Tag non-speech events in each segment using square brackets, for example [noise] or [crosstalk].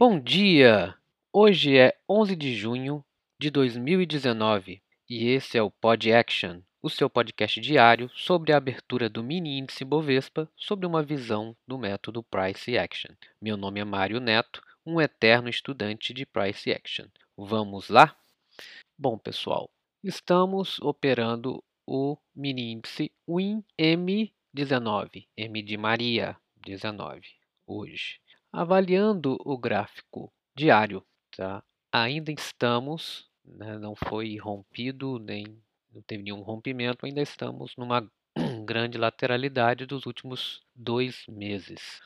Bom dia! Hoje é 11 de junho de 2019 e esse é o Pod Action, o seu podcast diário sobre a abertura do mini índice Bovespa sobre uma visão do método Price Action. Meu nome é Mário Neto, um eterno estudante de Price Action. Vamos lá? Bom, pessoal, estamos operando o mini índice WIN M19, M de Maria 19, hoje. Avaliando o gráfico diário, tá? ainda estamos, né, não foi rompido, nem não teve nenhum rompimento, ainda estamos numa [clears throat] grande lateralidade dos últimos dois meses.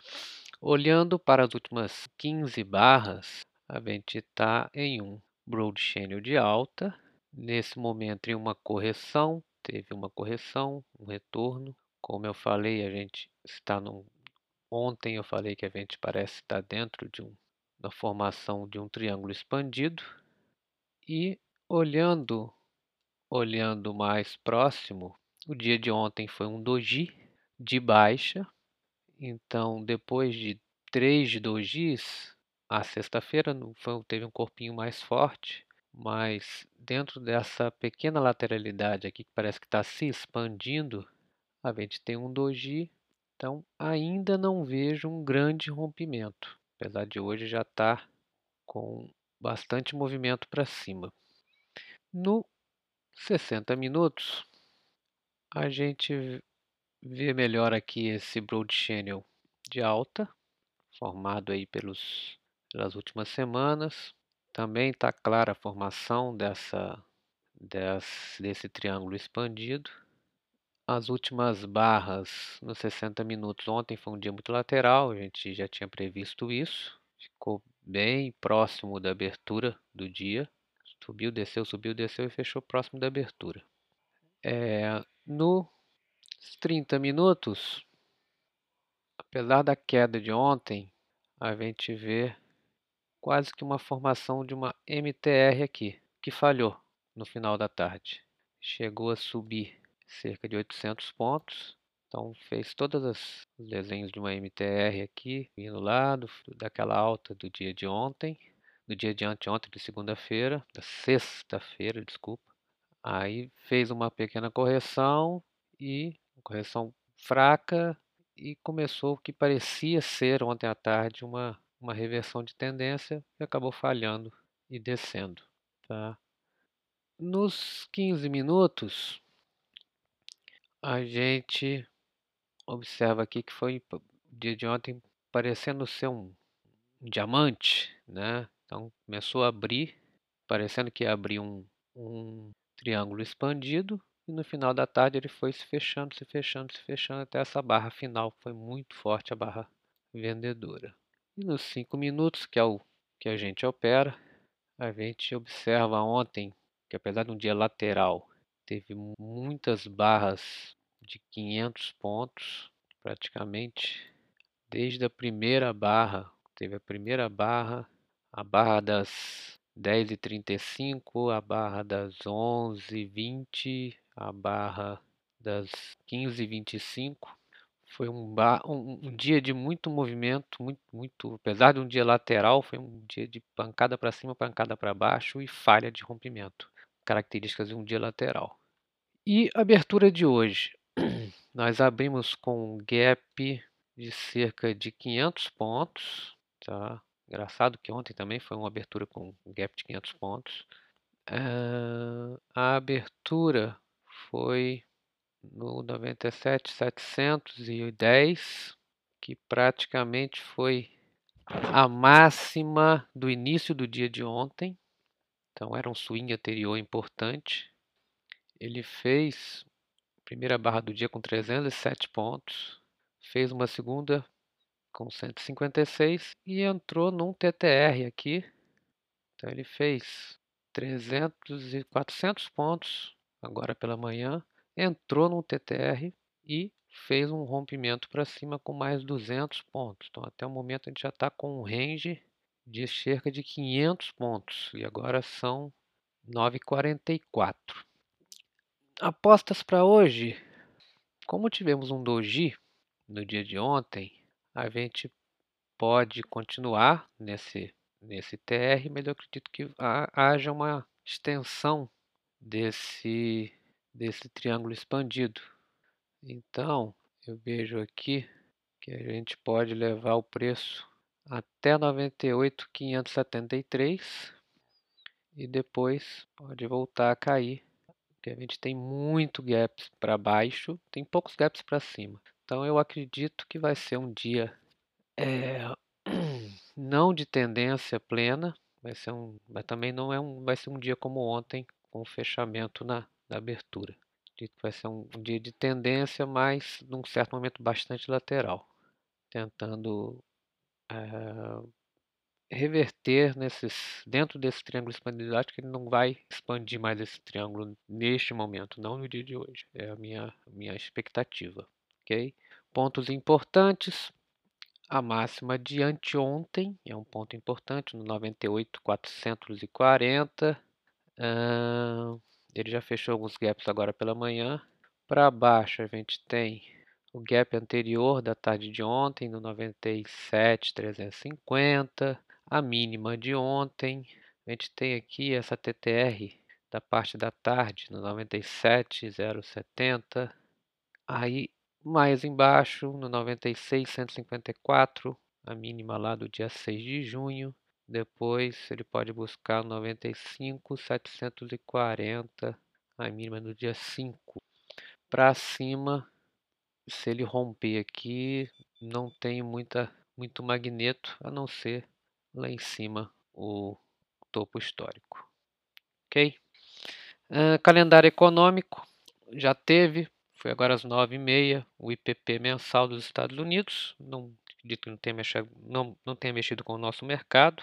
Olhando para as últimas 15 barras, a gente está em um broad channel de alta, nesse momento em uma correção, teve uma correção, um retorno. Como eu falei, a gente está num Ontem eu falei que a gente parece estar dentro de um, da formação de um triângulo expandido e olhando olhando mais próximo, o dia de ontem foi um doji de baixa. Então, depois de três dojis, a sexta-feira teve um corpinho mais forte, mas dentro dessa pequena lateralidade aqui que parece que está se expandindo, a gente tem um doji então, ainda não vejo um grande rompimento, apesar de hoje já estar tá com bastante movimento para cima. No 60 minutos, a gente vê melhor aqui esse Broad Channel de alta, formado aí pelos, pelas últimas semanas. Também está clara a formação dessa, desse, desse triângulo expandido as últimas barras nos 60 minutos. Ontem foi um dia muito lateral, a gente já tinha previsto isso. Ficou bem próximo da abertura do dia. Subiu, desceu, subiu, desceu e fechou próximo da abertura. É, nos 30 minutos, apesar da queda de ontem, a gente vê quase que uma formação de uma MTR aqui, que falhou no final da tarde. Chegou a subir cerca de 800 pontos. Então fez todos os desenhos de uma MTR aqui, vindo lá do, daquela alta do dia de ontem, do dia de anteontem, de segunda-feira, da sexta-feira, desculpa. Aí fez uma pequena correção e correção fraca e começou o que parecia ser ontem à tarde uma, uma reversão de tendência e acabou falhando e descendo. Tá? Nos 15 minutos, a gente observa aqui que foi dia de ontem parecendo ser um, diamante, né? Então começou a abrir, parecendo que ia abrir um, um triângulo expandido e no final da tarde ele foi se fechando, se fechando, se fechando até essa barra final, foi muito forte a barra vendedora. E nos 5 minutos, que é o que a gente opera, a gente observa ontem que apesar de um dia lateral teve muitas barras de 500 pontos, praticamente desde a primeira barra. Teve a primeira barra, a barra das 10h35, a barra das 11h20, a barra das 15h25. Foi um, um, um, dia de muito movimento, muito, muito, apesar de um dia lateral, foi um dia de pancada para cima, pancada para baixo e falha de rompimento características de um dia lateral. E abertura de hoje. [clears throat] Nós abrimos com um gap de cerca de 500 pontos. Tá? Engraçado que ontem também foi uma abertura com um gap de 500 pontos. Uh, a abertura foi no 97,710, que praticamente foi a máxima do início do dia de ontem. Então era um swing anterior importante. Ele fez primeira barra do dia com 307 pontos, fez uma segunda com 156 e entrou num TTR aqui. Então ele fez 300 e 400 pontos agora pela manhã, entrou num TTR e fez um rompimento para cima com mais 200 pontos. Então até o momento a gente já está com um range de cerca de 500 pontos e agora são 9,44. Apostas para hoje. Como tivemos um doji no dia de ontem, a gente pode continuar nesse nesse TR, mas eu acredito que haja uma extensão desse, desse triângulo expandido. Então, eu vejo aqui que a gente pode levar o preço até 98,573 e depois pode voltar a cair, porque a gente tem muito gaps para baixo, tem poucos gaps para cima. Então eu acredito que vai ser um dia é, [clears throat] não de tendência plena, vai ser um, mas também não é um, vai ser um dia como ontem com fechamento na, na abertura. Acredito que vai ser um, um dia de tendência, mas num certo momento bastante lateral, tentando é, reverter nesses, dentro desse triângulo expandido, que ele não vai expandir mais esse triângulo neste momento, não no dia de hoje. É a minha, minha expectativa. ok? Pontos importantes. A máxima de anteontem é um ponto importante, no 98,440. Uh, ele já fechou alguns gaps agora pela manhã. Para baixo a gente tem o gap anterior da tarde de ontem, no 97,350 a mínima de ontem. A gente tem aqui essa TTR da parte da tarde no 97,070. Aí mais embaixo no 96,154, a mínima lá do dia 6 de junho. Depois ele pode buscar 95,740, a mínima do dia 5. Para cima, se ele romper aqui, não tem muita, muito magneto, a não ser lá em cima o topo histórico. Ok? Uh, calendário econômico já teve, foi agora às 9h30, o IPP mensal dos Estados Unidos. Não acredito que não tenha, mexido, não, não tenha mexido com o nosso mercado.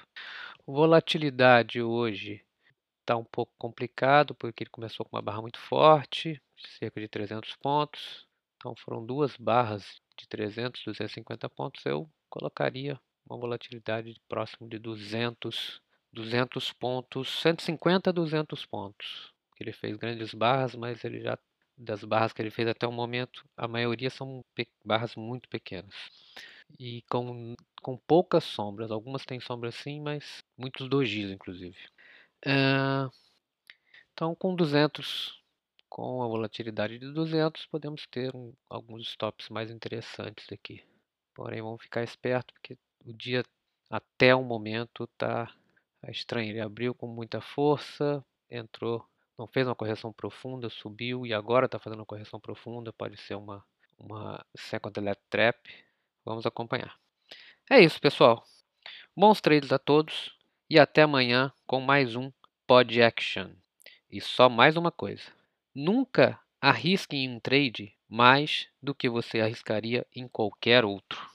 Volatilidade hoje está um pouco complicado, porque ele começou com uma barra muito forte, cerca de 300 pontos. Então foram duas barras de 300, 250 pontos. Eu colocaria uma volatilidade próximo de 200, 200 pontos, 150 a 200 pontos. Ele fez grandes barras, mas ele já das barras que ele fez até o momento, a maioria são barras muito pequenas e com, com poucas sombras. Algumas têm sombras sim, mas muitos dojis, inclusive. Uh, então, com 200, com a volatilidade de 200, podemos ter um, alguns stops mais interessantes aqui. Porém, vamos ficar esperto porque o dia até o momento está estranho. Ele abriu com muita força, entrou, não fez uma correção profunda, subiu e agora está fazendo uma correção profunda. Pode ser uma, uma second trap. Vamos acompanhar. É isso, pessoal. Bons trades a todos e até amanhã com mais um Pod Action. E só mais uma coisa: nunca arrisque em um trade mais do que você arriscaria em qualquer outro.